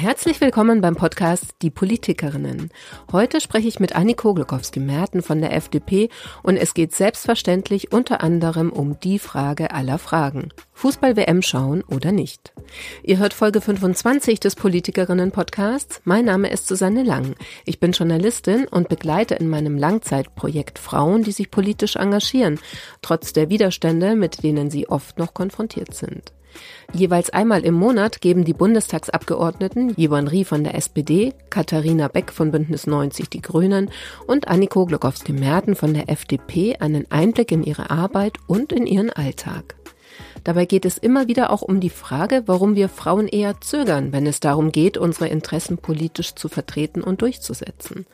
Herzlich willkommen beim Podcast Die Politikerinnen. Heute spreche ich mit Annie Koglokowski-Merten von der FDP und es geht selbstverständlich unter anderem um die Frage aller Fragen. Fußball-WM schauen oder nicht? Ihr hört Folge 25 des Politikerinnen-Podcasts. Mein Name ist Susanne Lang. Ich bin Journalistin und begleite in meinem Langzeitprojekt Frauen, die sich politisch engagieren, trotz der Widerstände, mit denen sie oft noch konfrontiert sind. Jeweils einmal im Monat geben die Bundestagsabgeordneten Jevon Rie von der SPD, Katharina Beck von Bündnis 90 Die Grünen und Anniko Glogowski-Merten von der FDP einen Einblick in ihre Arbeit und in ihren Alltag. Dabei geht es immer wieder auch um die Frage, warum wir Frauen eher zögern, wenn es darum geht, unsere Interessen politisch zu vertreten und durchzusetzen.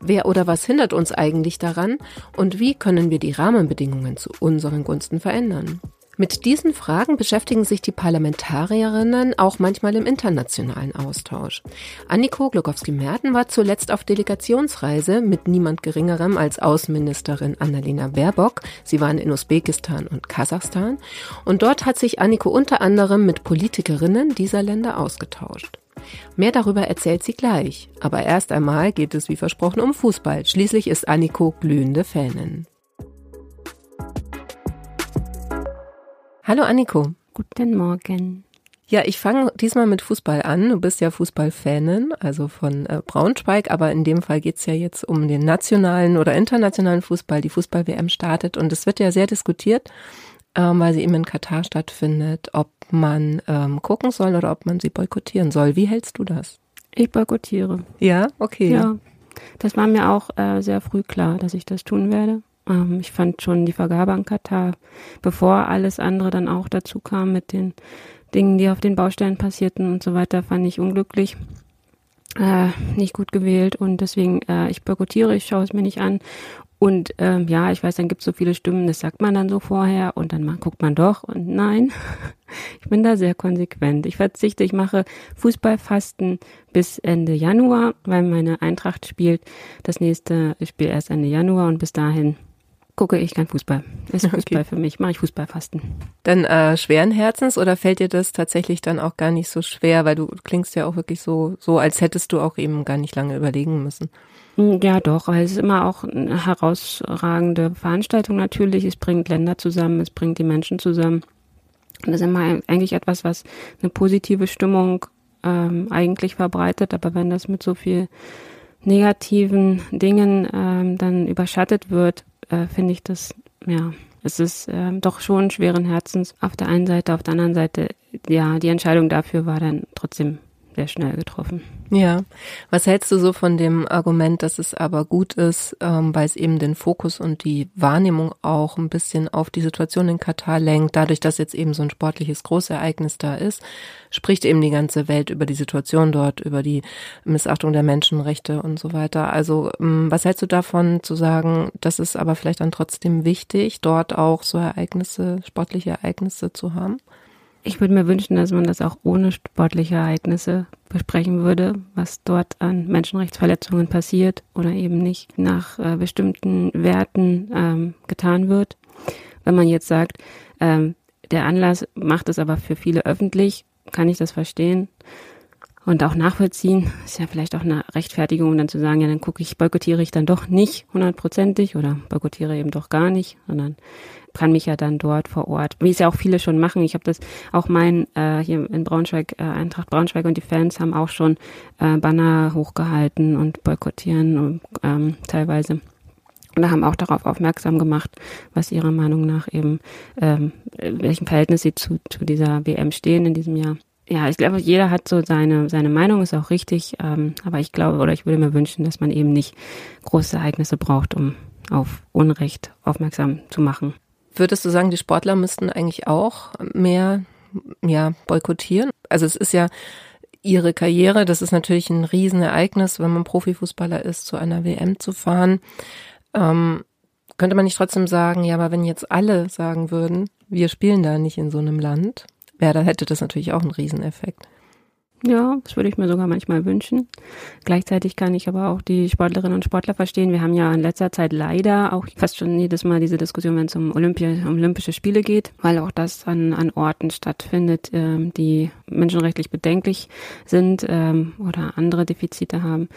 Wer oder was hindert uns eigentlich daran und wie können wir die Rahmenbedingungen zu unseren Gunsten verändern? Mit diesen Fragen beschäftigen sich die Parlamentarierinnen auch manchmal im internationalen Austausch. Anniko Glogowski-Merten war zuletzt auf Delegationsreise mit niemand Geringerem als Außenministerin Annalena Baerbock. Sie waren in Usbekistan und Kasachstan. Und dort hat sich Anniko unter anderem mit Politikerinnen dieser Länder ausgetauscht. Mehr darüber erzählt sie gleich. Aber erst einmal geht es wie versprochen um Fußball. Schließlich ist Anniko glühende Fanin. Hallo Anniko. Guten Morgen. Ja, ich fange diesmal mit Fußball an. Du bist ja Fußballfanin, also von äh, Braunschweig, aber in dem Fall geht's ja jetzt um den nationalen oder internationalen Fußball. Die Fußball-WM startet und es wird ja sehr diskutiert, ähm, weil sie eben in Katar stattfindet, ob man ähm, gucken soll oder ob man sie boykottieren soll. Wie hältst du das? Ich boykottiere. Ja, okay. Ja, das war mir auch äh, sehr früh klar, dass ich das tun werde. Ähm, ich fand schon die Vergabe an Katar, bevor alles andere dann auch dazu kam mit den Dingen, die auf den Baustellen passierten und so weiter, fand ich unglücklich. Äh, nicht gut gewählt und deswegen, äh, ich boykottiere, ich schaue es mir nicht an. Und ähm, ja, ich weiß, dann gibt es so viele Stimmen, das sagt man dann so vorher und dann mal, guckt man doch und nein, ich bin da sehr konsequent. Ich verzichte, ich mache Fußballfasten bis Ende Januar, weil meine Eintracht spielt das nächste Spiel erst Ende Januar und bis dahin gucke ich kein Fußball. Ist Fußball okay. für mich. Mache ich Fußballfasten. Dann äh, schweren Herzens oder fällt dir das tatsächlich dann auch gar nicht so schwer, weil du klingst ja auch wirklich so, so als hättest du auch eben gar nicht lange überlegen müssen. Hm, ja, doch, weil es ist immer auch eine herausragende Veranstaltung natürlich. Es bringt Länder zusammen, es bringt die Menschen zusammen. Und das ist immer eigentlich etwas, was eine positive Stimmung ähm, eigentlich verbreitet. Aber wenn das mit so viel negativen Dingen ähm, dann überschattet wird, äh, finde ich das, ja, es ist äh, doch schon schweren Herzens auf der einen Seite, auf der anderen Seite, ja, die Entscheidung dafür war dann trotzdem sehr schnell getroffen. Ja. Was hältst du so von dem Argument, dass es aber gut ist, ähm, weil es eben den Fokus und die Wahrnehmung auch ein bisschen auf die Situation in Katar lenkt, dadurch, dass jetzt eben so ein sportliches Großereignis da ist, spricht eben die ganze Welt über die Situation dort, über die Missachtung der Menschenrechte und so weiter. Also ähm, was hältst du davon zu sagen, das ist aber vielleicht dann trotzdem wichtig, dort auch so Ereignisse, sportliche Ereignisse zu haben? Ich würde mir wünschen, dass man das auch ohne sportliche Ereignisse besprechen würde, was dort an Menschenrechtsverletzungen passiert oder eben nicht nach äh, bestimmten Werten ähm, getan wird. Wenn man jetzt sagt, ähm, der Anlass macht es aber für viele öffentlich, kann ich das verstehen und auch nachvollziehen. Ist ja vielleicht auch eine Rechtfertigung, dann zu sagen, ja, dann gucke ich, boykottiere ich dann doch nicht hundertprozentig oder boykottiere eben doch gar nicht, sondern kann mich ja dann dort vor Ort, wie es ja auch viele schon machen. Ich habe das auch mein äh, hier in Braunschweig, äh, Eintracht Braunschweig und die Fans haben auch schon äh, Banner hochgehalten und boykottieren und, ähm, teilweise. Und da haben auch darauf aufmerksam gemacht, was ihrer Meinung nach eben, ähm, welchem Verhältnis sie zu, zu dieser WM stehen in diesem Jahr. Ja, ich glaube, jeder hat so seine, seine Meinung, ist auch richtig. Ähm, aber ich glaube, oder ich würde mir wünschen, dass man eben nicht große Ereignisse braucht, um auf Unrecht aufmerksam zu machen. Würdest du sagen, die Sportler müssten eigentlich auch mehr ja, boykottieren? Also es ist ja ihre Karriere, das ist natürlich ein Riesenereignis, wenn man Profifußballer ist, zu einer WM zu fahren. Ähm, könnte man nicht trotzdem sagen, ja, aber wenn jetzt alle sagen würden, wir spielen da nicht in so einem Land, wäre, da hätte das natürlich auch einen Rieseneffekt. Ja, das würde ich mir sogar manchmal wünschen. Gleichzeitig kann ich aber auch die Sportlerinnen und Sportler verstehen. Wir haben ja in letzter Zeit leider auch fast schon jedes Mal diese Diskussion, wenn es um, Olympia, Olympische Spiele geht, weil auch das an, an Orten stattfindet, ähm, die menschenrechtlich bedenklich sind ähm, oder andere Defizite haben.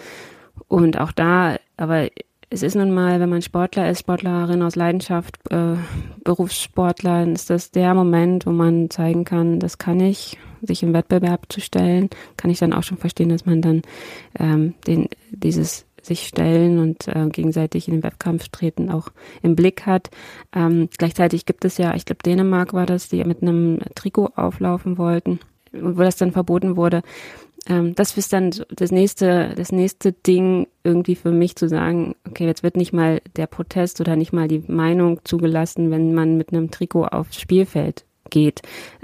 Und auch da, aber es ist nun mal, wenn man Sportler ist, Sportlerin aus Leidenschaft, äh, Berufssportler, dann ist das der Moment, wo man zeigen kann, das kann ich, sich im Wettbewerb zu stellen, kann ich dann auch schon verstehen, dass man dann ähm, den, dieses sich stellen und äh, gegenseitig in den Wettkampf treten auch im Blick hat. Ähm, gleichzeitig gibt es ja, ich glaube Dänemark war das, die mit einem Trikot auflaufen wollten, wo das dann verboten wurde ähm, das ist dann das nächste, das nächste Ding irgendwie für mich zu sagen, okay, jetzt wird nicht mal der Protest oder nicht mal die Meinung zugelassen, wenn man mit einem Trikot aufs Spielfeld geht.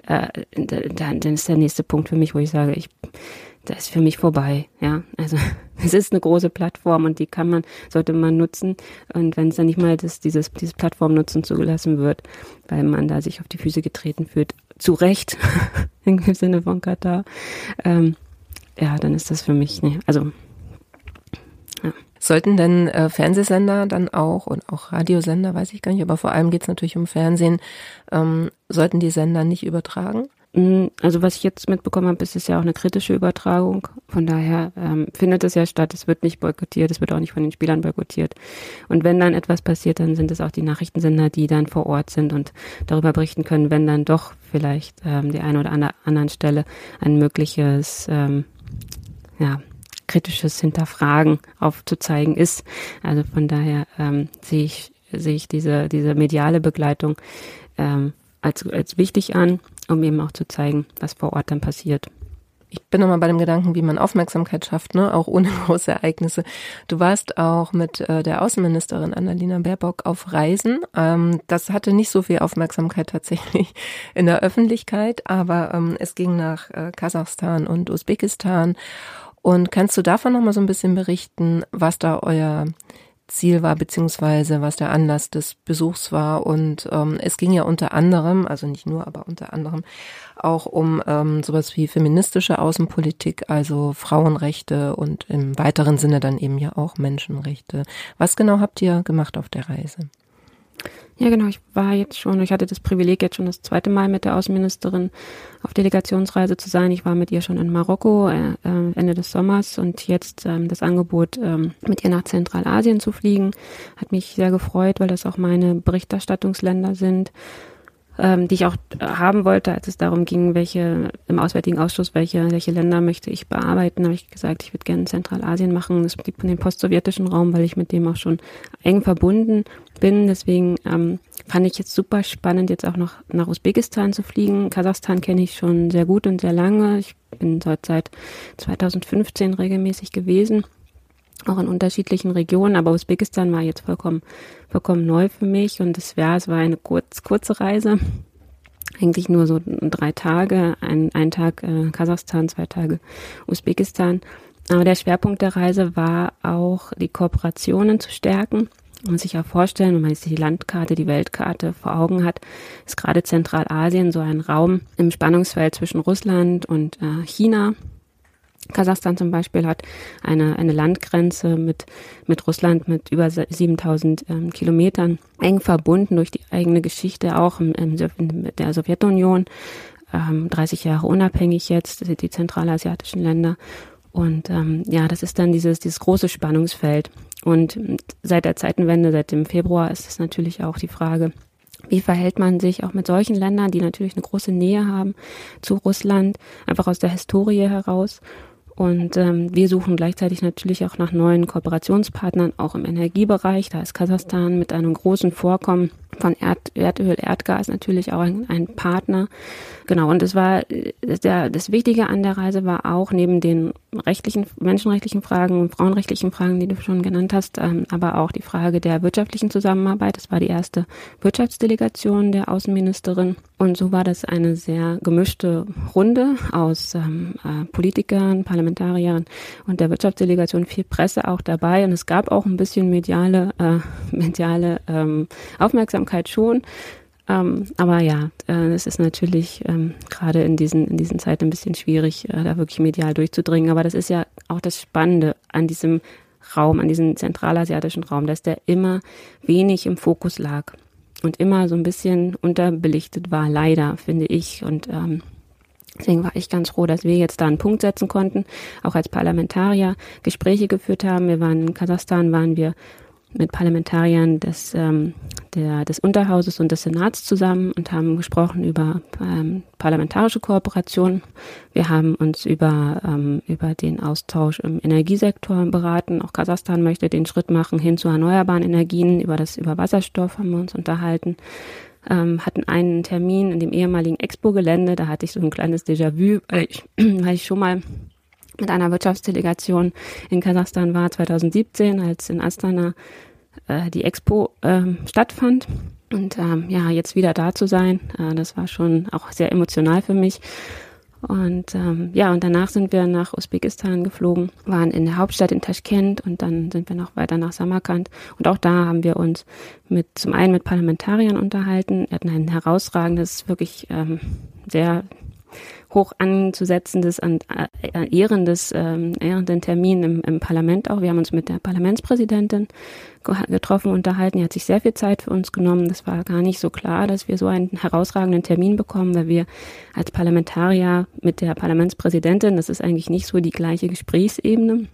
Äh, dann, dann ist der nächste Punkt für mich, wo ich sage, ich, das ist für mich vorbei, ja. Also es ist eine große Plattform und die kann man, sollte man nutzen. Und wenn es dann nicht mal das, dieses, dieses Plattformnutzen zugelassen wird, weil man da sich auf die Füße getreten fühlt, zu Recht, im Sinne von Katar, ähm, ja, dann ist das für mich, nee, also ja. Sollten denn äh, Fernsehsender dann auch und auch Radiosender, weiß ich gar nicht, aber vor allem geht es natürlich um Fernsehen, ähm, sollten die Sender nicht übertragen? Mm, also was ich jetzt mitbekommen habe, ist es ja auch eine kritische Übertragung. Von daher ähm, findet es ja statt. Es wird nicht boykottiert, es wird auch nicht von den Spielern boykottiert. Und wenn dann etwas passiert, dann sind es auch die Nachrichtensender, die dann vor Ort sind und darüber berichten können, wenn dann doch vielleicht ähm, die eine oder andere anderen Stelle ein mögliches ähm, ja, kritisches Hinterfragen aufzuzeigen ist. Also von daher ähm, sehe ich, sehe ich diese, diese mediale Begleitung ähm, als, als wichtig an, um eben auch zu zeigen, was vor Ort dann passiert. Ich bin nochmal bei dem Gedanken, wie man Aufmerksamkeit schafft, ne? auch ohne große Ereignisse. Du warst auch mit äh, der Außenministerin Annalena Baerbock auf Reisen. Ähm, das hatte nicht so viel Aufmerksamkeit tatsächlich in der Öffentlichkeit, aber ähm, es ging nach äh, Kasachstan und Usbekistan und kannst du davon noch mal so ein bisschen berichten, was da euer Ziel war, beziehungsweise was der Anlass des Besuchs war? Und ähm, es ging ja unter anderem, also nicht nur, aber unter anderem auch um ähm, sowas wie feministische Außenpolitik, also Frauenrechte und im weiteren Sinne dann eben ja auch Menschenrechte. Was genau habt ihr gemacht auf der Reise? Ja, genau. Ich war jetzt schon, ich hatte das Privileg, jetzt schon das zweite Mal mit der Außenministerin auf Delegationsreise zu sein. Ich war mit ihr schon in Marokko äh, äh Ende des Sommers und jetzt ähm, das Angebot, ähm, mit ihr nach Zentralasien zu fliegen, hat mich sehr gefreut, weil das auch meine Berichterstattungsländer sind ähm, die ich auch haben wollte, als es darum ging, welche im Auswärtigen Ausschuss, welche, welche Länder möchte ich bearbeiten, habe ich gesagt, ich würde gerne Zentralasien machen, das den postsowjetischen Raum, weil ich mit dem auch schon eng verbunden bin. Deswegen ähm, fand ich jetzt super spannend, jetzt auch noch nach Usbekistan zu fliegen. Kasachstan kenne ich schon sehr gut und sehr lange. Ich bin dort seit 2015 regelmäßig gewesen auch in unterschiedlichen Regionen, aber Usbekistan war jetzt vollkommen, vollkommen neu für mich und es war, es war eine kurz, kurze Reise. Eigentlich nur so drei Tage, ein, ein Tag äh, Kasachstan, zwei Tage Usbekistan. Aber der Schwerpunkt der Reise war auch, die Kooperationen zu stärken und sich auch vorstellen, wenn man jetzt die Landkarte, die Weltkarte vor Augen hat, ist gerade Zentralasien so ein Raum im Spannungsfeld zwischen Russland und äh, China Kasachstan zum Beispiel hat eine, eine Landgrenze mit, mit Russland mit über 7000 ähm, Kilometern, eng verbunden durch die eigene Geschichte, auch im, im, mit der Sowjetunion, ähm, 30 Jahre unabhängig jetzt, die zentralasiatischen Länder. Und ähm, ja, das ist dann dieses, dieses große Spannungsfeld. Und seit der Zeitenwende, seit dem Februar, ist es natürlich auch die Frage, wie verhält man sich auch mit solchen Ländern, die natürlich eine große Nähe haben zu Russland, einfach aus der Historie heraus und ähm, wir suchen gleichzeitig natürlich auch nach neuen Kooperationspartnern, auch im Energiebereich. Da ist Kasachstan mit einem großen Vorkommen von Erd, Erdöl, Erdgas natürlich auch ein, ein Partner. Genau, und es war äh, der, das Wichtige an der Reise war auch neben den rechtlichen, menschenrechtlichen Fragen und frauenrechtlichen Fragen, die du schon genannt hast, ähm, aber auch die Frage der wirtschaftlichen Zusammenarbeit. Das war die erste Wirtschaftsdelegation der Außenministerin. Und so war das eine sehr gemischte Runde aus ähm, äh, Politikern, Parlamentariern und der Wirtschaftsdelegation, viel Presse auch dabei. Und es gab auch ein bisschen mediale, äh, mediale ähm, Aufmerksamkeit schon. Ähm, aber ja, äh, es ist natürlich ähm, gerade in diesen, in diesen Zeiten ein bisschen schwierig, äh, da wirklich medial durchzudringen. Aber das ist ja auch das Spannende an diesem Raum, an diesem zentralasiatischen Raum, dass der immer wenig im Fokus lag und immer so ein bisschen unterbelichtet war, leider, finde ich. Und ähm, deswegen war ich ganz froh, dass wir jetzt da einen Punkt setzen konnten, auch als Parlamentarier Gespräche geführt haben. Wir waren in Kasachstan, waren wir mit Parlamentariern des, ähm, der, des Unterhauses und des Senats zusammen und haben gesprochen über ähm, parlamentarische Kooperation. Wir haben uns über, ähm, über den Austausch im Energiesektor beraten. Auch Kasachstan möchte den Schritt machen hin zu erneuerbaren Energien. Über das über Wasserstoff haben wir uns unterhalten. Ähm, hatten einen Termin in dem ehemaligen Expo-Gelände. Da hatte ich so ein kleines Déjà-vu, weil ich, weil ich schon mal mit einer Wirtschaftsdelegation in Kasachstan war 2017, als in Astana äh, die Expo äh, stattfand. Und ähm, ja, jetzt wieder da zu sein, äh, das war schon auch sehr emotional für mich. Und ähm, ja, und danach sind wir nach Usbekistan geflogen, waren in der Hauptstadt in Taschkent und dann sind wir noch weiter nach Samarkand. Und auch da haben wir uns mit zum einen mit Parlamentariern unterhalten. Wir hatten ein herausragendes, wirklich ähm, sehr hoch anzusetzendes und äh, ehrendes, ähm, ehrenden Termin im, im Parlament auch. Wir haben uns mit der Parlamentspräsidentin getroffen, unterhalten. Die hat sich sehr viel Zeit für uns genommen. Das war gar nicht so klar, dass wir so einen herausragenden Termin bekommen, weil wir als Parlamentarier mit der Parlamentspräsidentin, das ist eigentlich nicht so die gleiche Gesprächsebene.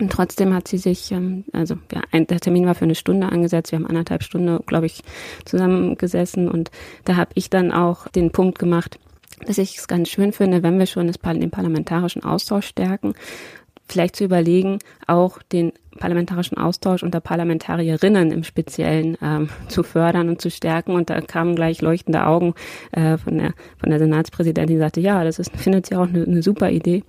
Und trotzdem hat sie sich, ähm, also ja, der Termin war für eine Stunde angesetzt, wir haben anderthalb Stunden, glaube ich, zusammengesessen und da habe ich dann auch den Punkt gemacht, dass ich es ganz schön finde, wenn wir schon das, den parlamentarischen Austausch stärken, vielleicht zu überlegen, auch den parlamentarischen Austausch unter Parlamentarierinnen im Speziellen ähm, zu fördern und zu stärken. Und da kamen gleich leuchtende Augen äh, von, der, von der Senatspräsidentin, die sagte, ja, das ist, findet sie auch eine, eine super Idee,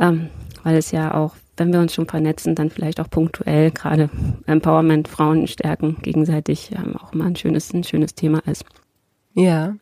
ähm, weil es ja auch, wenn wir uns schon vernetzen, dann vielleicht auch punktuell gerade Empowerment, Frauen stärken, gegenseitig ähm, auch mal ein schönes, ein schönes Thema ist. Ja.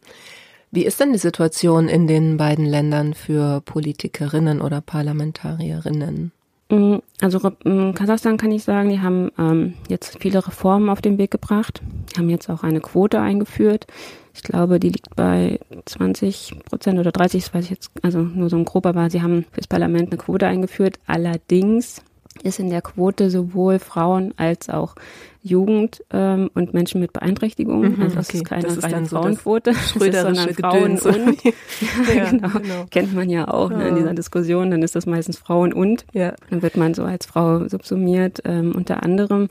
Wie ist denn die Situation in den beiden Ländern für Politikerinnen oder Parlamentarierinnen? Mm, also in Kasachstan kann ich sagen, die haben ähm, jetzt viele Reformen auf den Weg gebracht. Die haben jetzt auch eine Quote eingeführt. Ich glaube, die liegt bei 20 Prozent oder 30, das weiß ich jetzt, also nur so ein grober, aber sie haben fürs Parlament eine Quote eingeführt. Allerdings ist in der Quote sowohl Frauen als auch Jugend ähm, und Menschen mit Beeinträchtigungen. Mhm, also das okay. ist keine das ist reine Frauenquote, so das ist, sondern Frauen und. ja, genau. genau. Kennt man ja auch ja. Ne, in dieser Diskussion, dann ist das meistens Frauen und. Ja. Dann wird man so als Frau subsumiert, ähm, unter anderem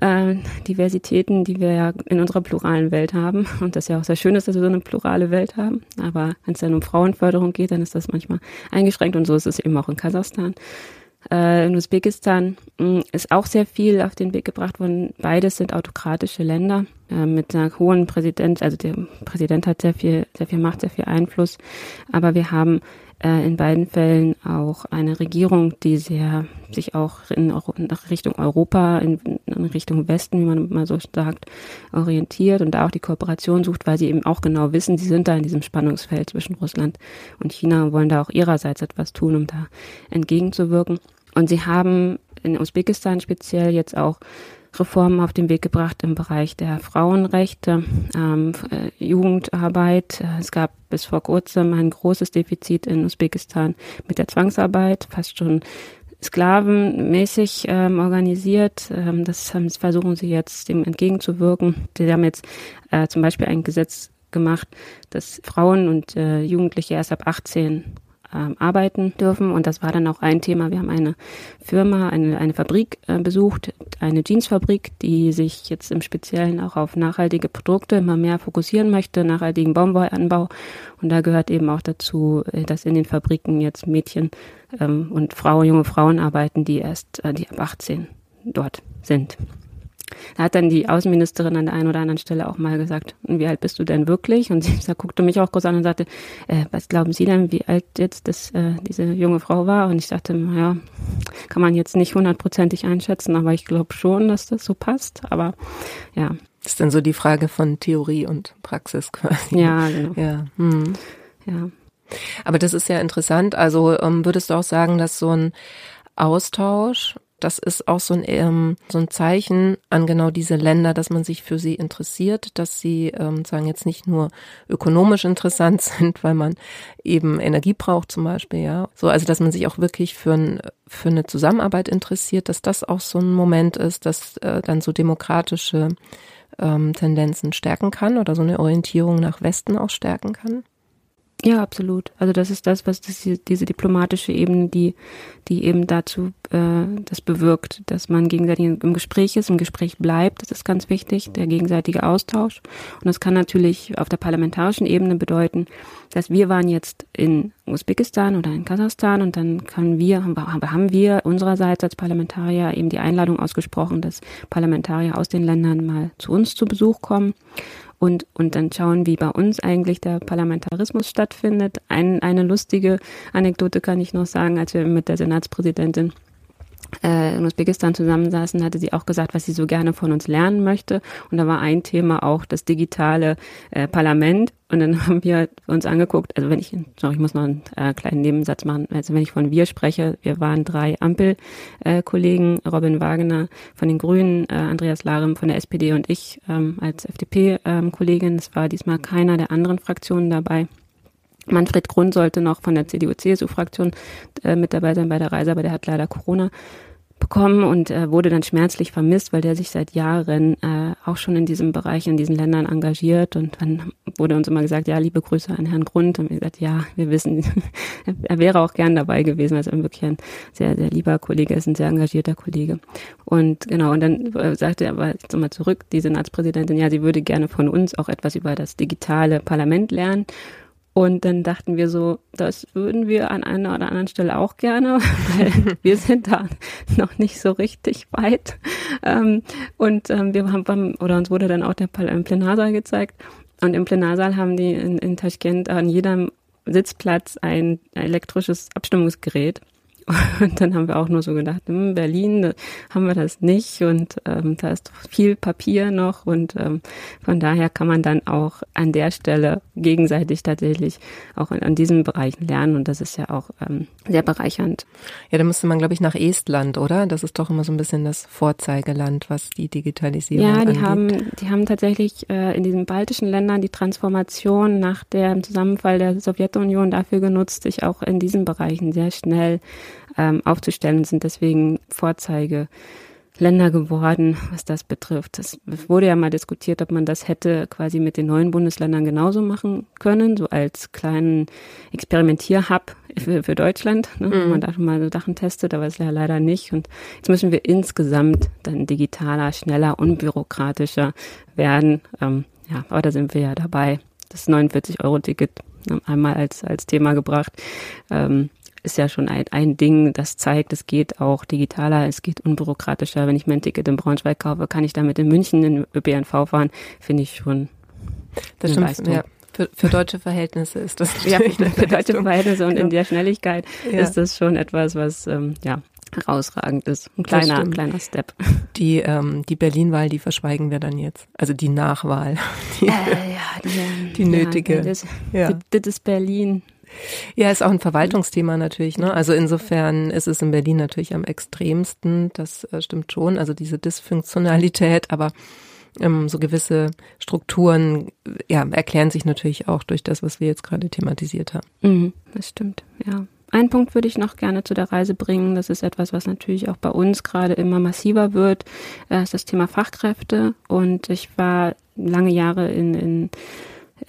äh, Diversitäten, die wir ja in unserer pluralen Welt haben. Und das ist ja auch sehr schön, dass wir so eine plurale Welt haben. Aber wenn es dann um Frauenförderung geht, dann ist das manchmal eingeschränkt und so ist es eben auch in Kasachstan. Äh, in Usbekistan mh, mm, ist auch sehr viel auf den Weg gebracht worden. Beides sind autokratische Länder äh, mit einer hohen Präsident, also der Präsident hat sehr viel, sehr viel Macht, sehr viel Einfluss. Aber wir haben äh, in beiden Fällen auch eine Regierung, die sehr sich auch in, Richtung Europa, in, in, Richtung Westen, wie man mal so sagt, orientiert und da auch die Kooperation sucht, weil sie eben auch genau wissen, sie sind da in diesem Spannungsfeld zwischen Russland und China und wollen da auch ihrerseits etwas tun, um da entgegenzuwirken. Und sie haben in Usbekistan speziell jetzt auch Reformen auf den Weg gebracht im Bereich der Frauenrechte, ähm, äh, Jugendarbeit. Es gab bis vor kurzem ein großes Defizit in Usbekistan mit der Zwangsarbeit, fast schon sklavenmäßig ähm, organisiert. Ähm, das versuchen sie jetzt dem entgegenzuwirken. Sie haben jetzt äh, zum Beispiel ein Gesetz gemacht, dass Frauen und äh, Jugendliche erst ab 18 ähm, arbeiten dürfen. Und das war dann auch ein Thema. Wir haben eine Firma, eine, eine Fabrik äh, besucht, eine Jeansfabrik, die sich jetzt im Speziellen auch auf nachhaltige Produkte immer mehr fokussieren möchte, nachhaltigen Baumwollanbau. Und da gehört eben auch dazu, äh, dass in den Fabriken jetzt Mädchen ähm, und Frauen, junge Frauen arbeiten, die erst, äh, die ab 18 dort sind. Da hat dann die Außenministerin an der einen oder anderen Stelle auch mal gesagt, wie alt bist du denn wirklich? Und sie guckte mich auch kurz an und sagte, äh, was glauben Sie denn, wie alt jetzt das, äh, diese junge Frau war? Und ich dachte, naja, kann man jetzt nicht hundertprozentig einschätzen, aber ich glaube schon, dass das so passt. Aber ja. Das ist dann so die Frage von Theorie und Praxis quasi. Ja, genau. Ja. Hm. ja. Aber das ist ja interessant. Also ähm, würdest du auch sagen, dass so ein Austausch das ist auch so ein, ähm, so ein Zeichen an genau diese Länder, dass man sich für sie interessiert, dass sie ähm, sagen jetzt nicht nur ökonomisch interessant sind, weil man eben Energie braucht zum Beispiel, ja. So, also dass man sich auch wirklich für, ein, für eine Zusammenarbeit interessiert, dass das auch so ein Moment ist, dass äh, dann so demokratische ähm, Tendenzen stärken kann oder so eine Orientierung nach Westen auch stärken kann. Ja, absolut. Also das ist das, was das, diese diplomatische Ebene, die, die eben dazu äh, das bewirkt, dass man gegenseitig im Gespräch ist, im Gespräch bleibt. Das ist ganz wichtig, der gegenseitige Austausch. Und das kann natürlich auf der parlamentarischen Ebene bedeuten, dass wir waren jetzt in Usbekistan oder in Kasachstan und dann können wir, haben wir unsererseits als Parlamentarier eben die Einladung ausgesprochen, dass Parlamentarier aus den Ländern mal zu uns zu Besuch kommen und, und dann schauen, wie bei uns eigentlich der Parlamentarismus stattfindet. Ein, eine lustige Anekdote kann ich noch sagen, als wir mit der Senatspräsidentin äh, in Usbekistan zusammensaßen, hatte sie auch gesagt, was sie so gerne von uns lernen möchte. Und da war ein Thema auch das digitale äh, Parlament. Und dann haben wir uns angeguckt, also wenn ich, sorry, ich muss noch einen äh, kleinen Nebensatz machen, also wenn ich von wir spreche, wir waren drei Ampelkollegen, äh, Robin Wagner von den Grünen, äh, Andreas Larem von der SPD und ich ähm, als FDP-Kollegin. Ähm, es war diesmal keiner der anderen Fraktionen dabei. Manfred Grund sollte noch von der CDU-CSU-Fraktion äh, mit dabei sein bei der Reise, aber der hat leider Corona bekommen und äh, wurde dann schmerzlich vermisst, weil der sich seit Jahren äh, auch schon in diesem Bereich, in diesen Ländern engagiert. Und dann wurde uns immer gesagt, ja, liebe Grüße an Herrn Grund. Und wir gesagt, ja, wir wissen, er wäre auch gern dabei gewesen, also wirklich ein sehr, sehr lieber Kollege ist, ein sehr engagierter Kollege. Und genau, und dann äh, sagte er aber jetzt nochmal zurück, die Senatspräsidentin, ja, sie würde gerne von uns auch etwas über das digitale Parlament lernen. Und dann dachten wir so, das würden wir an einer oder anderen Stelle auch gerne, weil wir sind da noch nicht so richtig weit. Ähm, und ähm, wir haben, oder uns wurde dann auch der Plenarsaal gezeigt. Und im Plenarsaal haben die in, in Taschkent an jedem Sitzplatz ein elektrisches Abstimmungsgerät. Und dann haben wir auch nur so gedacht, in hm, Berlin haben wir das nicht und ähm, da ist viel Papier noch und ähm, von daher kann man dann auch an der Stelle gegenseitig tatsächlich auch in, an diesen Bereichen lernen und das ist ja auch ähm, sehr bereichernd. Ja, da müsste man, glaube ich, nach Estland, oder? Das ist doch immer so ein bisschen das Vorzeigeland, was die Digitalisierung Ja, die angeht. haben, die haben tatsächlich äh, in diesen baltischen Ländern die Transformation nach dem Zusammenfall der Sowjetunion dafür genutzt, sich auch in diesen Bereichen sehr schnell ähm, aufzustellen sind deswegen Vorzeige. Länder geworden, was das betrifft. Es wurde ja mal diskutiert, ob man das hätte quasi mit den neuen Bundesländern genauso machen können, so als kleinen Experimentierhub für, für Deutschland, ne, mhm. wenn man da schon mal so Sachen testet, aber es ja leider nicht. Und jetzt müssen wir insgesamt dann digitaler, schneller, unbürokratischer werden. Ähm, ja, aber da sind wir ja dabei. Das 49-Euro-Ticket ne, einmal als, als Thema gebracht. Ähm, ist ja schon ein, ein Ding, das zeigt, es geht auch digitaler, es geht unbürokratischer. Wenn ich mein Ticket in Braunschweig kaufe, kann ich damit in München in ÖPNV fahren, finde ich schon. Das stimmt, Leistung. ja. Für, für deutsche Verhältnisse ist das ja für, deutsche Verhältnisse und ja. in der Schnelligkeit ja. ist das schon etwas, was ähm, ja herausragend ist. Ein kleiner, kleiner Step. Die, ähm, die Berlin-Wahl, die verschweigen wir dann jetzt. Also die Nachwahl. Die, äh, ja, die, die nötige. Ja, das, ja. das ist Berlin. Ja, ist auch ein Verwaltungsthema natürlich. Ne? Also insofern ist es in Berlin natürlich am extremsten. Das äh, stimmt schon. Also diese Dysfunktionalität, aber ähm, so gewisse Strukturen ja, erklären sich natürlich auch durch das, was wir jetzt gerade thematisiert haben. Mhm, das stimmt, ja. Ein Punkt würde ich noch gerne zu der Reise bringen. Das ist etwas, was natürlich auch bei uns gerade immer massiver wird. Das ist das Thema Fachkräfte. Und ich war lange Jahre in, in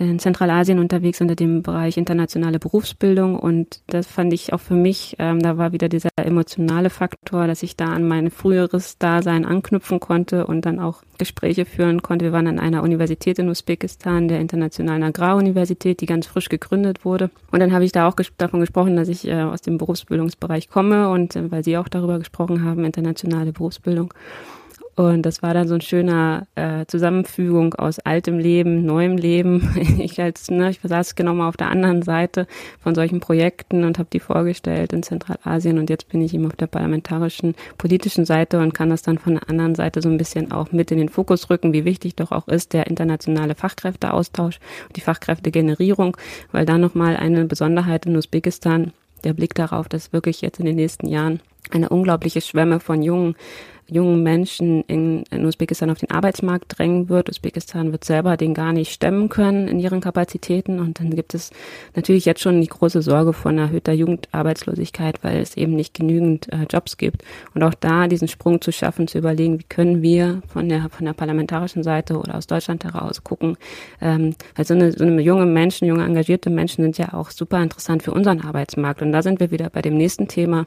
in Zentralasien unterwegs unter dem Bereich internationale Berufsbildung und das fand ich auch für mich, ähm, da war wieder dieser emotionale Faktor, dass ich da an mein früheres Dasein anknüpfen konnte und dann auch Gespräche führen konnte. Wir waren an einer Universität in Usbekistan, der Internationalen Agraruniversität, die ganz frisch gegründet wurde. Und dann habe ich da auch ges davon gesprochen, dass ich äh, aus dem Berufsbildungsbereich komme und äh, weil Sie auch darüber gesprochen haben, internationale Berufsbildung. Und das war dann so ein schöner äh, Zusammenfügung aus altem Leben, neuem Leben. Ich als, ne, ich saß genau mal auf der anderen Seite von solchen Projekten und habe die vorgestellt in Zentralasien und jetzt bin ich eben auf der parlamentarischen, politischen Seite und kann das dann von der anderen Seite so ein bisschen auch mit in den Fokus rücken, wie wichtig doch auch ist der internationale Fachkräfteaustausch und die Fachkräftegenerierung, weil da nochmal eine Besonderheit in Usbekistan der Blick darauf, dass wirklich jetzt in den nächsten Jahren eine unglaubliche Schwemme von jungen jungen Menschen in, in Usbekistan auf den Arbeitsmarkt drängen wird. Usbekistan wird selber den gar nicht stemmen können in ihren Kapazitäten. Und dann gibt es natürlich jetzt schon die große Sorge von erhöhter Jugendarbeitslosigkeit, weil es eben nicht genügend äh, Jobs gibt. Und auch da diesen Sprung zu schaffen, zu überlegen, wie können wir von der, von der parlamentarischen Seite oder aus Deutschland heraus gucken. Ähm, weil so eine, so eine junge Menschen, junge engagierte Menschen sind ja auch super interessant für unseren Arbeitsmarkt. Und da sind wir wieder bei dem nächsten Thema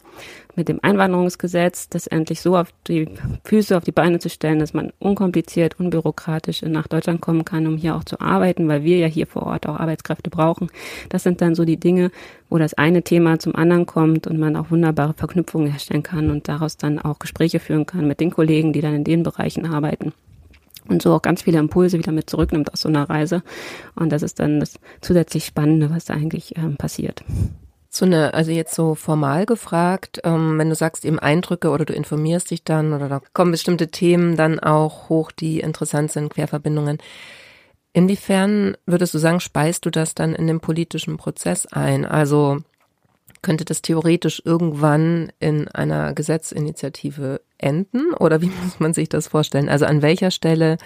mit dem Einwanderungsgesetz, das endlich so auf die Füße, auf die Beine zu stellen, dass man unkompliziert, unbürokratisch nach Deutschland kommen kann, um hier auch zu arbeiten, weil wir ja hier vor Ort auch Arbeitskräfte brauchen. Das sind dann so die Dinge, wo das eine Thema zum anderen kommt und man auch wunderbare Verknüpfungen herstellen kann und daraus dann auch Gespräche führen kann mit den Kollegen, die dann in den Bereichen arbeiten und so auch ganz viele Impulse wieder mit zurücknimmt aus so einer Reise. Und das ist dann das zusätzlich Spannende, was da eigentlich ähm, passiert. So eine, also jetzt so formal gefragt, ähm, wenn du sagst eben Eindrücke oder du informierst dich dann oder da kommen bestimmte Themen dann auch hoch, die interessant sind, Querverbindungen. Inwiefern würdest du sagen, speist du das dann in den politischen Prozess ein? Also könnte das theoretisch irgendwann in einer Gesetzinitiative enden oder wie muss man sich das vorstellen? Also an welcher Stelle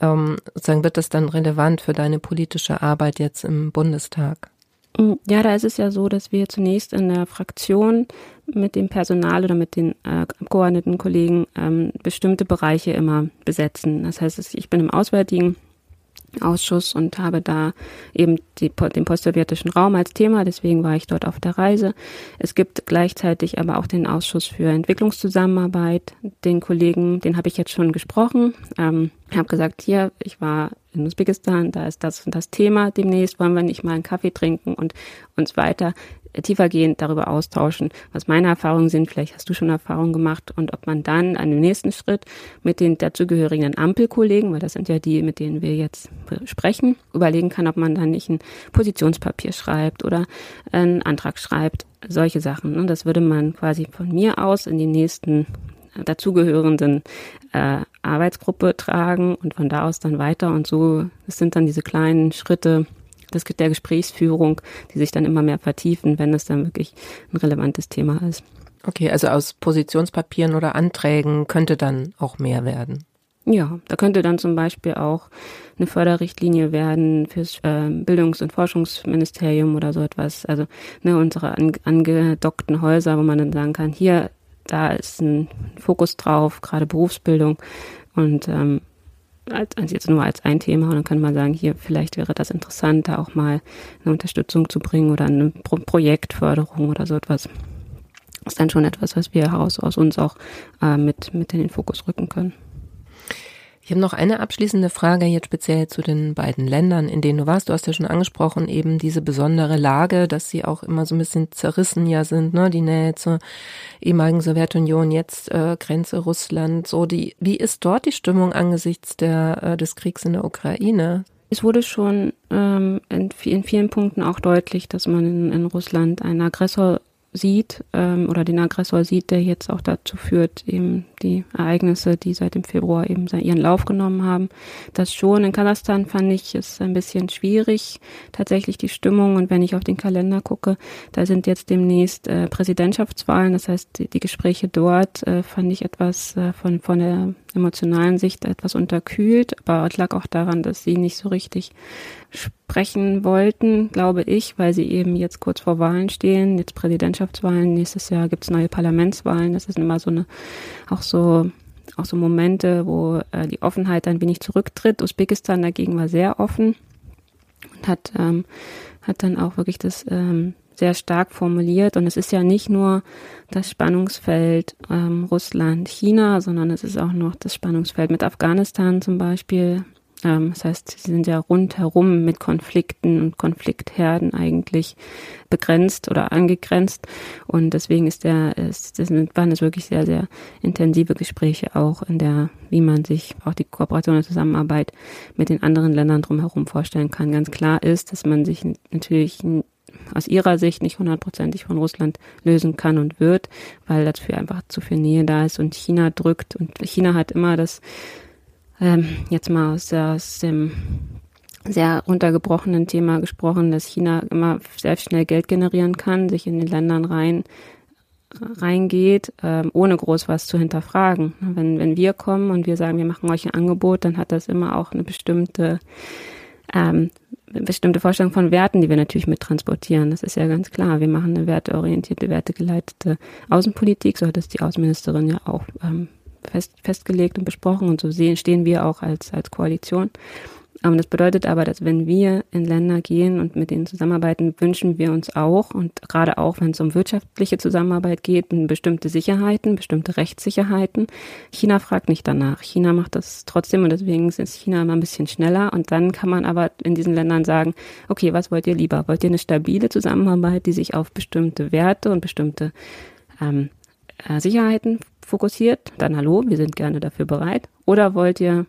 ähm, sozusagen wird das dann relevant für deine politische Arbeit jetzt im Bundestag? Mm, ja, da ist es ja so, dass wir zunächst in der Fraktion mit dem Personal oder mit den äh, abgeordneten Kollegen ähm, bestimmte Bereiche immer besetzen. Das heißt, ich bin im Auswärtigen Ausschuss und habe da eben die, den postsowjetischen Raum als Thema, deswegen war ich dort auf der Reise. Es gibt gleichzeitig aber auch den Ausschuss für Entwicklungszusammenarbeit. Den Kollegen, den habe ich jetzt schon gesprochen. Ähm, habe gesagt, hier, ich war in Usbekistan, da ist das und das Thema demnächst, wollen wir nicht mal einen Kaffee trinken und uns weiter tiefergehend darüber austauschen, was meine Erfahrungen sind. Vielleicht hast du schon Erfahrungen gemacht und ob man dann an dem nächsten Schritt mit den dazugehörigen Ampelkollegen, weil das sind ja die, mit denen wir jetzt sprechen, überlegen kann, ob man dann nicht ein Positionspapier schreibt oder einen Antrag schreibt, solche Sachen. Und das würde man quasi von mir aus in die nächsten dazugehörenden äh, Arbeitsgruppe tragen und von da aus dann weiter und so, das sind dann diese kleinen Schritte, des, der Gesprächsführung, die sich dann immer mehr vertiefen, wenn es dann wirklich ein relevantes Thema ist. Okay, also aus Positionspapieren oder Anträgen könnte dann auch mehr werden. Ja, da könnte dann zum Beispiel auch eine Förderrichtlinie werden fürs äh, Bildungs- und Forschungsministerium oder so etwas. Also ne, unsere an, angedockten Häuser, wo man dann sagen kann, hier, da ist ein Fokus drauf, gerade Berufsbildung. Und ähm, als, als jetzt nur als ein Thema und dann kann man sagen, hier vielleicht wäre das interessant, da auch mal eine Unterstützung zu bringen oder eine Pro Projektförderung oder so etwas. Das ist dann schon etwas, was wir heraus aus uns auch äh, mit, mit in den Fokus rücken können. Ich habe noch eine abschließende Frage jetzt speziell zu den beiden Ländern, in denen du warst. Du hast ja schon angesprochen, eben diese besondere Lage, dass sie auch immer so ein bisschen zerrissen ja sind, ne? Die Nähe zur ehemaligen Sowjetunion, jetzt äh, Grenze Russland. So die, wie ist dort die Stimmung angesichts der äh, des Kriegs in der Ukraine? Es wurde schon ähm, in, in vielen Punkten auch deutlich, dass man in, in Russland einen Aggressor sieht ähm, oder den Aggressor sieht, der jetzt auch dazu führt, eben die Ereignisse, die seit dem Februar eben ihren Lauf genommen haben. Das schon in Kasachstan fand ich es ein bisschen schwierig, tatsächlich die Stimmung. Und wenn ich auf den Kalender gucke, da sind jetzt demnächst äh, Präsidentschaftswahlen. Das heißt, die, die Gespräche dort äh, fand ich etwas äh, von, von der emotionalen Sicht etwas unterkühlt. Aber es lag auch daran, dass sie nicht so richtig sprechen wollten, glaube ich, weil sie eben jetzt kurz vor Wahlen stehen, jetzt Präsidentschaftswahlen, nächstes Jahr gibt es neue Parlamentswahlen. Das ist immer so eine, auch so, auch so Momente, wo äh, die Offenheit ein wenig zurücktritt. Usbekistan dagegen war sehr offen und hat, ähm, hat dann auch wirklich das ähm, sehr stark formuliert. Und es ist ja nicht nur das Spannungsfeld ähm, Russland-China, sondern es ist auch noch das Spannungsfeld mit Afghanistan zum Beispiel, ähm, das heißt, sie sind ja rundherum mit Konflikten und Konfliktherden eigentlich begrenzt oder angegrenzt. Und deswegen ist der, ist, das waren es wirklich sehr, sehr intensive Gespräche auch in der, wie man sich auch die Kooperation und Zusammenarbeit mit den anderen Ländern drumherum vorstellen kann. Ganz klar ist, dass man sich natürlich aus ihrer Sicht nicht hundertprozentig von Russland lösen kann und wird, weil dafür einfach zu viel Nähe da ist und China drückt und China hat immer das ähm, jetzt mal aus, aus dem sehr runtergebrochenen Thema gesprochen, dass China immer sehr schnell Geld generieren kann, sich in den Ländern rein reingeht, äh, ohne groß was zu hinterfragen. Wenn, wenn wir kommen und wir sagen, wir machen euch ein Angebot, dann hat das immer auch eine bestimmte ähm, bestimmte Vorstellung von Werten, die wir natürlich mit transportieren. Das ist ja ganz klar. Wir machen eine werteorientierte, wertegeleitete Außenpolitik. So hat es die Außenministerin ja auch ähm, fest, festgelegt und besprochen. Und so sehen, stehen wir auch als, als Koalition. Und das bedeutet aber, dass wenn wir in Länder gehen und mit denen zusammenarbeiten, wünschen wir uns auch, und gerade auch wenn es um wirtschaftliche Zusammenarbeit geht, bestimmte Sicherheiten, bestimmte Rechtssicherheiten. China fragt nicht danach. China macht das trotzdem und deswegen ist China immer ein bisschen schneller. Und dann kann man aber in diesen Ländern sagen, okay, was wollt ihr lieber? Wollt ihr eine stabile Zusammenarbeit, die sich auf bestimmte Werte und bestimmte ähm, äh, Sicherheiten fokussiert? Dann hallo, wir sind gerne dafür bereit. Oder wollt ihr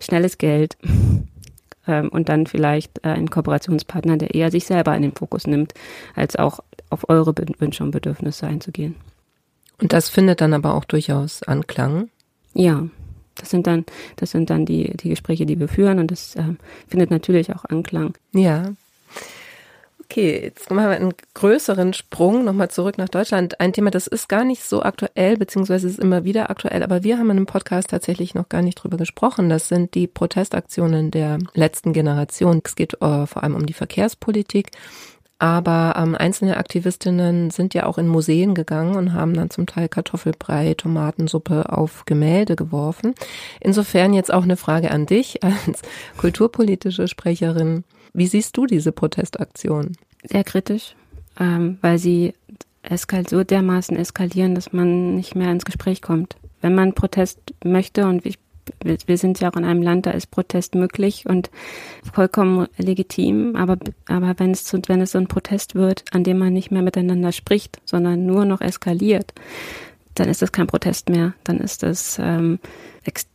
schnelles Geld ähm, und dann vielleicht äh, einen Kooperationspartner, der eher sich selber in den Fokus nimmt, als auch auf eure Wünsche und Bedürfnisse einzugehen. Und das findet dann aber auch durchaus Anklang. Ja, das sind dann, das sind dann die, die Gespräche, die wir führen und das äh, findet natürlich auch Anklang. Ja, Okay, jetzt machen wir einen größeren Sprung nochmal zurück nach Deutschland. Ein Thema, das ist gar nicht so aktuell, beziehungsweise ist immer wieder aktuell, aber wir haben in einem Podcast tatsächlich noch gar nicht drüber gesprochen. Das sind die Protestaktionen der letzten Generation. Es geht äh, vor allem um die Verkehrspolitik. Aber ähm, einzelne Aktivistinnen sind ja auch in Museen gegangen und haben dann zum Teil Kartoffelbrei, Tomatensuppe auf Gemälde geworfen. Insofern jetzt auch eine Frage an dich als kulturpolitische Sprecherin. Wie siehst du diese Protestaktion? Sehr kritisch, ähm, weil sie eskal so dermaßen eskalieren, dass man nicht mehr ins Gespräch kommt. Wenn man Protest möchte und ich, wir sind ja auch in einem Land, da ist Protest möglich und vollkommen legitim, aber, aber wenn es, wenn es so ein Protest wird, an dem man nicht mehr miteinander spricht, sondern nur noch eskaliert, dann ist das kein Protest mehr. Dann ist das ähm,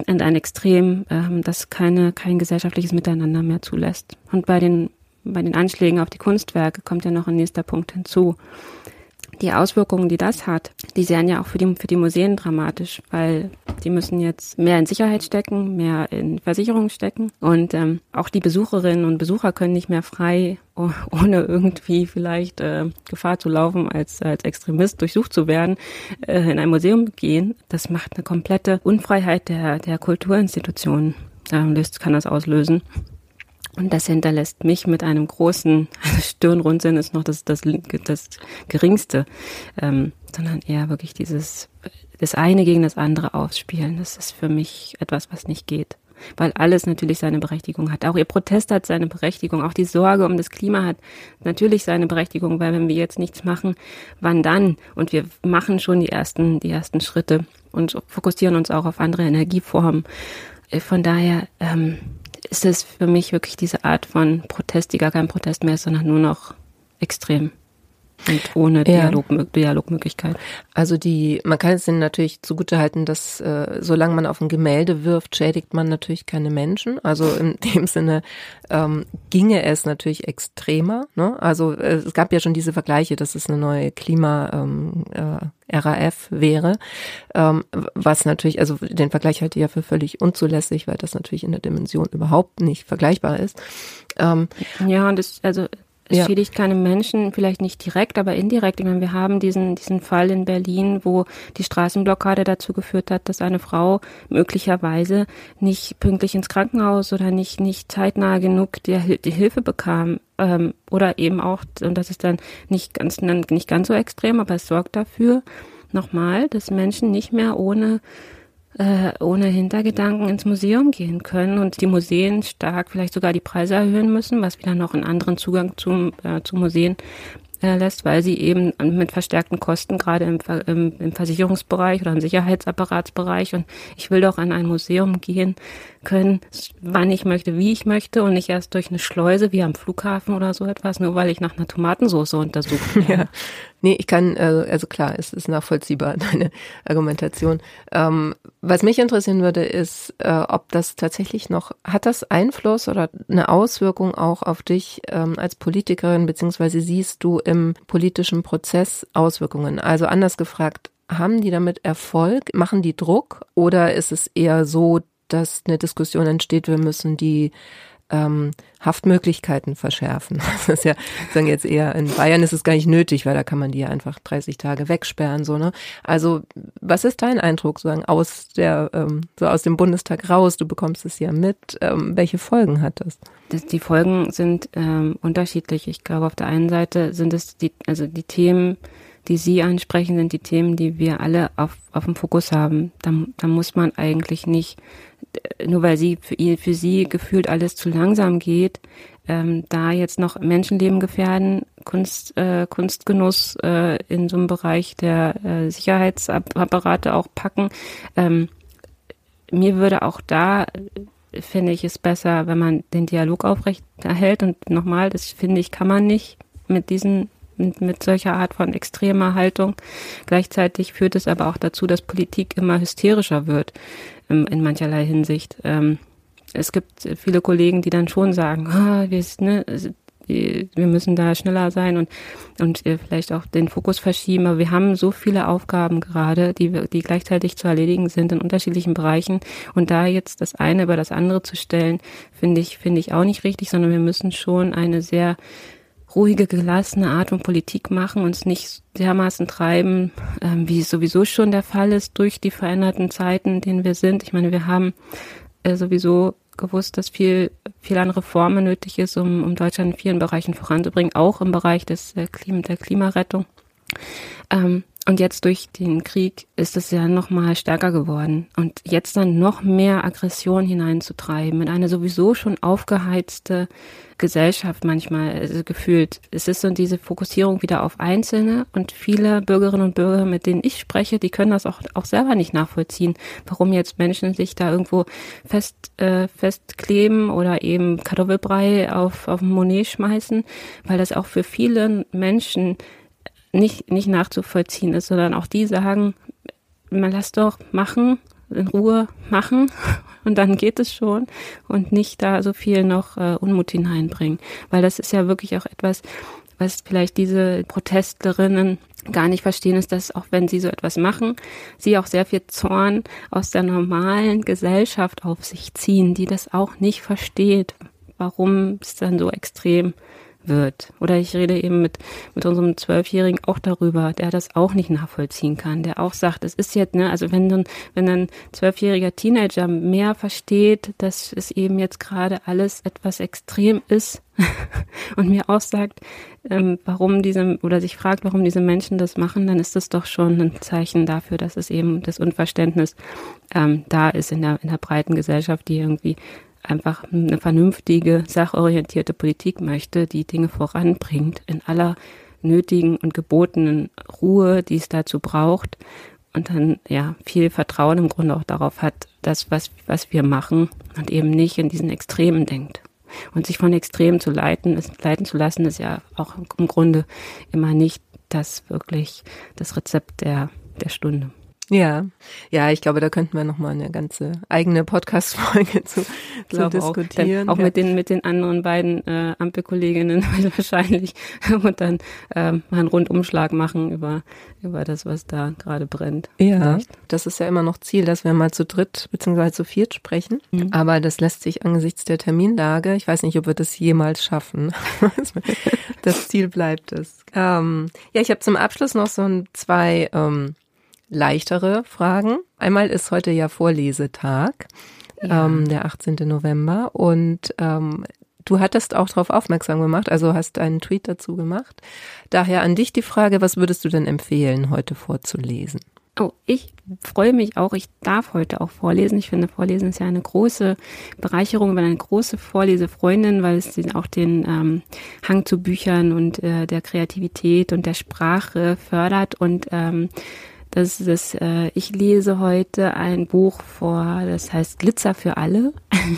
ein Extrem, ähm, das keine, kein gesellschaftliches Miteinander mehr zulässt. Und bei den, bei den Anschlägen auf die Kunstwerke kommt ja noch ein nächster Punkt hinzu die Auswirkungen, die das hat, die sind ja auch für die, für die Museen dramatisch, weil die müssen jetzt mehr in Sicherheit stecken, mehr in Versicherung stecken und ähm, auch die Besucherinnen und Besucher können nicht mehr frei, ohne irgendwie vielleicht äh, Gefahr zu laufen, als, als Extremist durchsucht zu werden, äh, in ein Museum gehen. Das macht eine komplette Unfreiheit der, der Kulturinstitutionen. Ähm, löst, kann das auslösen. Und das hinterlässt mich mit einem großen also Stirnrunzeln ist noch das, das, das geringste, ähm, sondern eher wirklich dieses, das eine gegen das andere ausspielen. Das ist für mich etwas, was nicht geht. Weil alles natürlich seine Berechtigung hat. Auch ihr Protest hat seine Berechtigung. Auch die Sorge um das Klima hat natürlich seine Berechtigung, weil wenn wir jetzt nichts machen, wann dann? Und wir machen schon die ersten, die ersten Schritte und fokussieren uns auch auf andere Energieformen. Äh, von daher, ähm, ist es für mich wirklich diese Art von Protest, die gar kein Protest mehr ist, sondern nur noch extrem und ohne Dialog, ja. Dialogmöglichkeit. Also die, man kann es ihnen natürlich zugutehalten, dass äh, solange man auf ein Gemälde wirft, schädigt man natürlich keine Menschen. Also in dem Sinne ähm, ginge es natürlich extremer. Ne? Also äh, es gab ja schon diese Vergleiche, dass es eine neue Klima ähm, äh, RAF wäre, ähm, was natürlich, also den Vergleich halte ich ja für völlig unzulässig, weil das natürlich in der Dimension überhaupt nicht vergleichbar ist. Ähm, ja, und das, also es ja. schädigt keine Menschen, vielleicht nicht direkt, aber indirekt. Ich meine, wir haben diesen, diesen Fall in Berlin, wo die Straßenblockade dazu geführt hat, dass eine Frau möglicherweise nicht pünktlich ins Krankenhaus oder nicht, nicht zeitnah genug die, die Hilfe bekam. Ähm, oder eben auch, und das ist dann nicht ganz, nicht ganz so extrem, aber es sorgt dafür, nochmal, dass Menschen nicht mehr ohne äh, ohne Hintergedanken ins Museum gehen können und die Museen stark vielleicht sogar die Preise erhöhen müssen, was wieder noch einen anderen Zugang zum, äh, zu Museen äh, lässt, weil sie eben mit verstärkten Kosten gerade im, im, im Versicherungsbereich oder im Sicherheitsapparatsbereich und ich will doch an ein Museum gehen können, wann ich möchte, wie ich möchte und nicht erst durch eine Schleuse wie am Flughafen oder so etwas, nur weil ich nach einer Tomatensauce untersuche. ja. Nee, ich kann, äh, also klar, es ist nachvollziehbar, deine Argumentation. Ähm, was mich interessieren würde, ist, äh, ob das tatsächlich noch, hat das Einfluss oder eine Auswirkung auch auf dich ähm, als Politikerin, beziehungsweise siehst du im politischen Prozess Auswirkungen? Also anders gefragt, haben die damit Erfolg? Machen die Druck? Oder ist es eher so, dass eine Diskussion entsteht, wir müssen die ähm, Haftmöglichkeiten verschärfen. Das ist ja, sagen jetzt eher in Bayern ist es gar nicht nötig, weil da kann man die ja einfach 30 Tage wegsperren, so, ne? Also, was ist dein Eindruck, sagen, aus der, ähm, so aus dem Bundestag raus? Du bekommst es ja mit. Ähm, welche Folgen hat das? das die Folgen sind ähm, unterschiedlich. Ich glaube, auf der einen Seite sind es die, also die Themen, die Sie ansprechen, sind die Themen, die wir alle auf, auf dem Fokus haben. Da, da muss man eigentlich nicht, nur weil Sie für, ihr, für Sie gefühlt alles zu langsam geht, ähm, da jetzt noch Menschenleben gefährden, Kunst, äh, Kunstgenuss äh, in so einem Bereich der äh, Sicherheitsapparate auch packen. Ähm, mir würde auch da finde ich es besser, wenn man den Dialog aufrecht erhält. Und nochmal, das finde ich, kann man nicht mit diesen mit, mit solcher Art von extremer Haltung. Gleichzeitig führt es aber auch dazu, dass Politik immer hysterischer wird in mancherlei Hinsicht. Ähm, es gibt viele Kollegen, die dann schon sagen, ah, wir, ne, wir müssen da schneller sein und, und äh, vielleicht auch den Fokus verschieben. Aber wir haben so viele Aufgaben gerade, die, die gleichzeitig zu erledigen sind in unterschiedlichen Bereichen. Und da jetzt das eine über das andere zu stellen, finde ich, finde ich auch nicht richtig, sondern wir müssen schon eine sehr ruhige, gelassene Art und Politik machen, uns nicht dermaßen treiben, ähm, wie es sowieso schon der Fall ist durch die veränderten Zeiten, in denen wir sind. Ich meine, wir haben äh, sowieso gewusst, dass viel, viel an Reformen nötig ist, um, um Deutschland in vielen Bereichen voranzubringen, auch im Bereich des äh, Klima, der Klimarettung. Ähm, und jetzt durch den Krieg ist es ja noch mal stärker geworden. Und jetzt dann noch mehr Aggression hineinzutreiben in eine sowieso schon aufgeheizte Gesellschaft manchmal also gefühlt. Es ist so diese Fokussierung wieder auf Einzelne und viele Bürgerinnen und Bürger, mit denen ich spreche, die können das auch, auch selber nicht nachvollziehen, warum jetzt Menschen sich da irgendwo fest, äh, festkleben oder eben Kartoffelbrei auf, auf Monet schmeißen, weil das auch für viele Menschen nicht, nicht nachzuvollziehen ist, sondern auch die sagen, man lass doch machen, in Ruhe machen und dann geht es schon und nicht da so viel noch äh, Unmut hineinbringen. Weil das ist ja wirklich auch etwas, was vielleicht diese Protestlerinnen gar nicht verstehen, ist, dass auch wenn sie so etwas machen, sie auch sehr viel Zorn aus der normalen Gesellschaft auf sich ziehen, die das auch nicht versteht, warum es dann so extrem wird. Oder ich rede eben mit, mit unserem Zwölfjährigen auch darüber, der das auch nicht nachvollziehen kann, der auch sagt, es ist jetzt, ne, also wenn dann, wenn ein zwölfjähriger Teenager mehr versteht, dass es eben jetzt gerade alles etwas extrem ist und mir auch sagt, ähm, warum diese, oder sich fragt, warum diese Menschen das machen, dann ist das doch schon ein Zeichen dafür, dass es eben das Unverständnis ähm, da ist in der, in der breiten Gesellschaft, die irgendwie einfach eine vernünftige, sachorientierte Politik möchte, die Dinge voranbringt in aller nötigen und gebotenen Ruhe, die es dazu braucht und dann ja viel Vertrauen im Grunde auch darauf hat, dass was was wir machen und eben nicht in diesen Extremen denkt. Und sich von Extremen zu leiten, ist, leiten zu lassen, ist ja auch im Grunde immer nicht das wirklich das Rezept der der Stunde. Ja, ja, ich glaube, da könnten wir nochmal eine ganze eigene Podcast-Folge zu, zu diskutieren. Auch, auch ja. mit den mit den anderen beiden äh, Ampelkolleginnen wahrscheinlich und dann äh, mal einen Rundumschlag machen über über das, was da gerade brennt. Ja, Vielleicht. das ist ja immer noch Ziel, dass wir mal zu dritt beziehungsweise zu viert sprechen. Mhm. Aber das lässt sich angesichts der Terminlage, ich weiß nicht, ob wir das jemals schaffen. das Ziel bleibt es. Ähm, ja, ich habe zum Abschluss noch so ein zwei ähm, leichtere Fragen. Einmal ist heute ja Vorlesetag, ja. Ähm, der 18. November. Und ähm, du hattest auch darauf aufmerksam gemacht, also hast einen Tweet dazu gemacht. Daher an dich die Frage, was würdest du denn empfehlen, heute vorzulesen? Oh, ich freue mich auch. Ich darf heute auch vorlesen. Ich finde, Vorlesen ist ja eine große Bereicherung. Ich bin eine große Vorlesefreundin, weil es auch den ähm, Hang zu Büchern und äh, der Kreativität und der Sprache fördert. Und ähm, das ist, äh, ich lese heute ein Buch vor, das heißt Glitzer für alle.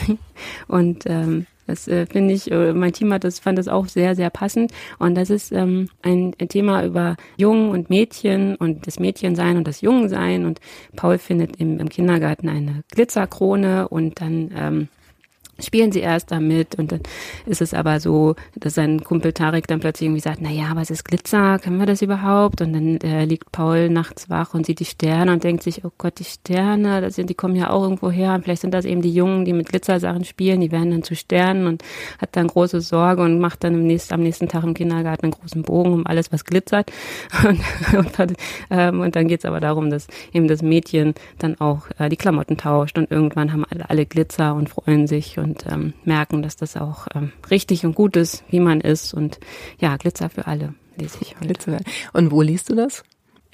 und ähm, das äh, finde ich, äh, mein Team hat das, fand das auch sehr, sehr passend. Und das ist ähm, ein, ein Thema über Jungen und Mädchen und das Mädchensein und das Jungensein. Und Paul findet im, im Kindergarten eine Glitzerkrone und dann ähm, spielen sie erst damit und dann ist es aber so, dass sein Kumpel Tarek dann plötzlich irgendwie sagt, na ja, was ist Glitzer? Können wir das überhaupt? Und dann äh, liegt Paul nachts wach und sieht die Sterne und denkt sich, oh Gott, die Sterne, das sind, die kommen ja auch irgendwo her und vielleicht sind das eben die Jungen, die mit Glitzersachen spielen, die werden dann zu Sternen und hat dann große Sorge und macht dann im nächsten, am nächsten Tag im Kindergarten einen großen Bogen um alles, was glitzert. Und, und, ähm, und dann geht's aber darum, dass eben das Mädchen dann auch äh, die Klamotten tauscht und irgendwann haben alle, alle Glitzer und freuen sich und ähm, merken, dass das auch ähm, richtig und gut ist, wie man ist. Und ja, Glitzer für alle lese ich heute. Glitzer. Und wo liest du das?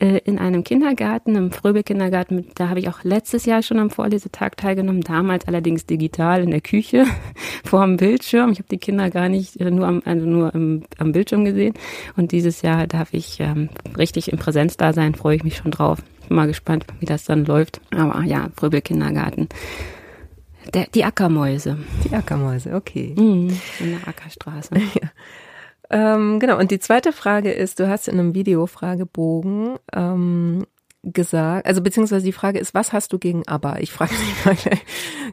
Äh, in einem Kindergarten, im Fröbel-Kindergarten, da habe ich auch letztes Jahr schon am Vorlesetag teilgenommen, damals allerdings digital in der Küche vor dem Bildschirm. Ich habe die Kinder gar nicht äh, nur am, also nur am, am Bildschirm gesehen. Und dieses Jahr darf ich ähm, richtig im Präsenz da sein, freue ich mich schon drauf. Bin mal gespannt, wie das dann läuft. Aber ja, Fröbel-Kindergarten. Der, die Ackermäuse. Die Ackermäuse, okay. Mhm, in der Ackerstraße. ja. Ähm, genau, und die zweite Frage ist, du hast in einem Videofragebogen ähm, gesagt, also beziehungsweise die Frage ist, was hast du gegen ABBA? Ich frage dich mal gleich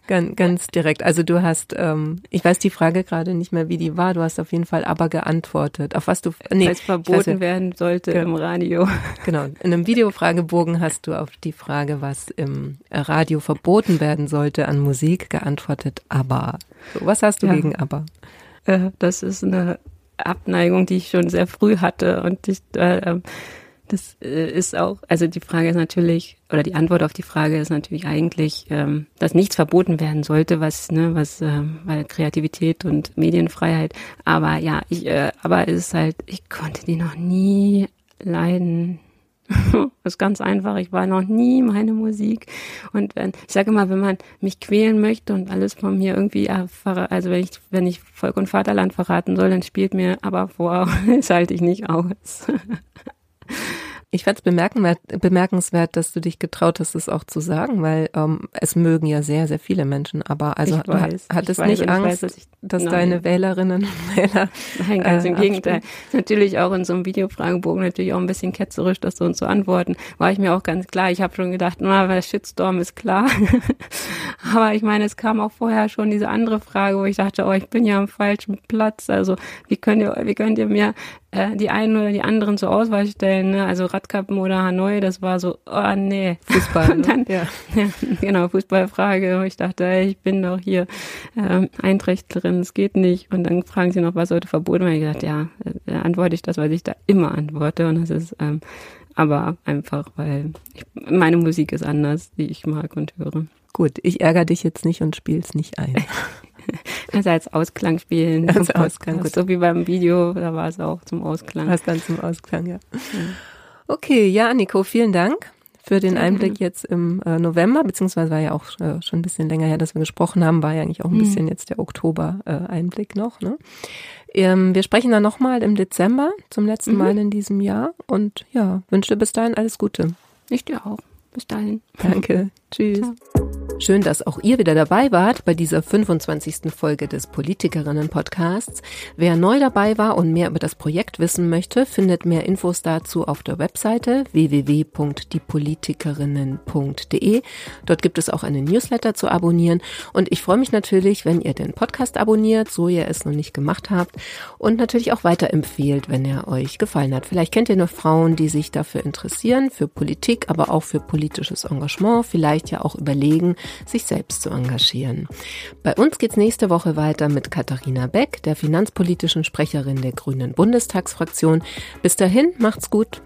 ganz, ganz direkt. Also du hast, ähm, ich weiß die Frage gerade nicht mehr, wie die war, du hast auf jeden Fall ABBA geantwortet. Auf was du, nee, Als verboten weiß, werden sollte im Radio. Genau, in einem Videofragebogen hast du auf die Frage, was im Radio verboten werden sollte an Musik, geantwortet ABBA. So, was hast du ja. gegen ABBA? Äh, das ist eine Abneigung, die ich schon sehr früh hatte und ich, äh, ähm, das äh, ist auch, also die Frage ist natürlich, oder die Antwort auf die Frage ist natürlich eigentlich, ähm, dass nichts verboten werden sollte, was, ne, was, äh, weil Kreativität und Medienfreiheit. Aber ja, ich, äh, aber es ist halt, ich konnte die noch nie leiden. das ist ganz einfach. Ich war noch nie meine Musik. Und wenn, ich sage immer, wenn man mich quälen möchte und alles von mir irgendwie erfahre, also wenn ich, wenn ich Volk und Vaterland verraten soll, dann spielt mir aber vor, das halte ich nicht aus. Ich fand es bemerkenswert, dass du dich getraut hast, es auch zu sagen, weil ähm, es mögen ja sehr, sehr viele Menschen. Aber also ich weiß, hattest nicht Angst, weiß, dass, ich, dass deine Wählerinnen und Wähler. Nein, ganz äh, im Gegenteil. Natürlich auch in so einem Videofragebogen natürlich auch ein bisschen ketzerisch, das so und zu antworten. War ich mir auch ganz klar. Ich habe schon gedacht, na, der Shitstorm ist klar. aber ich meine, es kam auch vorher schon diese andere Frage, wo ich dachte, oh, ich bin ja am falschen Platz. Also wie könnt ihr, wie könnt ihr mir äh, die einen oder die anderen zur Auswahl stellen, ne? Also Radkappen oder Hanoi, das war so, oh nee. Fußball. Und dann, ja. ja. genau, Fußballfrage. Ich dachte, ich bin doch hier ähm, Einträchtlerin, es geht nicht. Und dann fragen sie noch, was sollte verboten werden. Ich gesagt, ja, äh, antworte ich das, weil ich da immer antworte. Und das ist ähm, aber einfach, weil ich, meine Musik ist anders, die ich mag und höre. Gut, ich ärgere dich jetzt nicht und spiel's nicht ein. Also als Ausklang spielen. Als Ausklang, gut. So wie beim Video, da war es auch zum Ausklang. Was dann zum Ausklang, ja. ja. Okay, ja, Nico, vielen Dank für den Einblick jetzt im äh, November, beziehungsweise war ja auch äh, schon ein bisschen länger her, dass wir gesprochen haben, war ja eigentlich auch ein mhm. bisschen jetzt der Oktober-Einblick äh, noch. Ne? Ähm, wir sprechen dann nochmal im Dezember zum letzten mhm. Mal in diesem Jahr und ja, wünsche bis dahin alles Gute. Ich dir auch. Bis dahin. Danke. Tschüss. Ciao. Schön, dass auch ihr wieder dabei wart bei dieser 25. Folge des Politikerinnen-Podcasts. Wer neu dabei war und mehr über das Projekt wissen möchte, findet mehr Infos dazu auf der Webseite www.diepolitikerinnen.de. Dort gibt es auch einen Newsletter zu abonnieren und ich freue mich natürlich, wenn ihr den Podcast abonniert, so ihr es noch nicht gemacht habt und natürlich auch weiterempfehlt, wenn er euch gefallen hat. Vielleicht kennt ihr noch Frauen, die sich dafür interessieren, für Politik, aber auch für politisches Engagement, vielleicht ja auch überlegen, sich selbst zu engagieren. Bei uns geht's nächste Woche weiter mit Katharina Beck, der finanzpolitischen Sprecherin der Grünen Bundestagsfraktion. Bis dahin, macht's gut.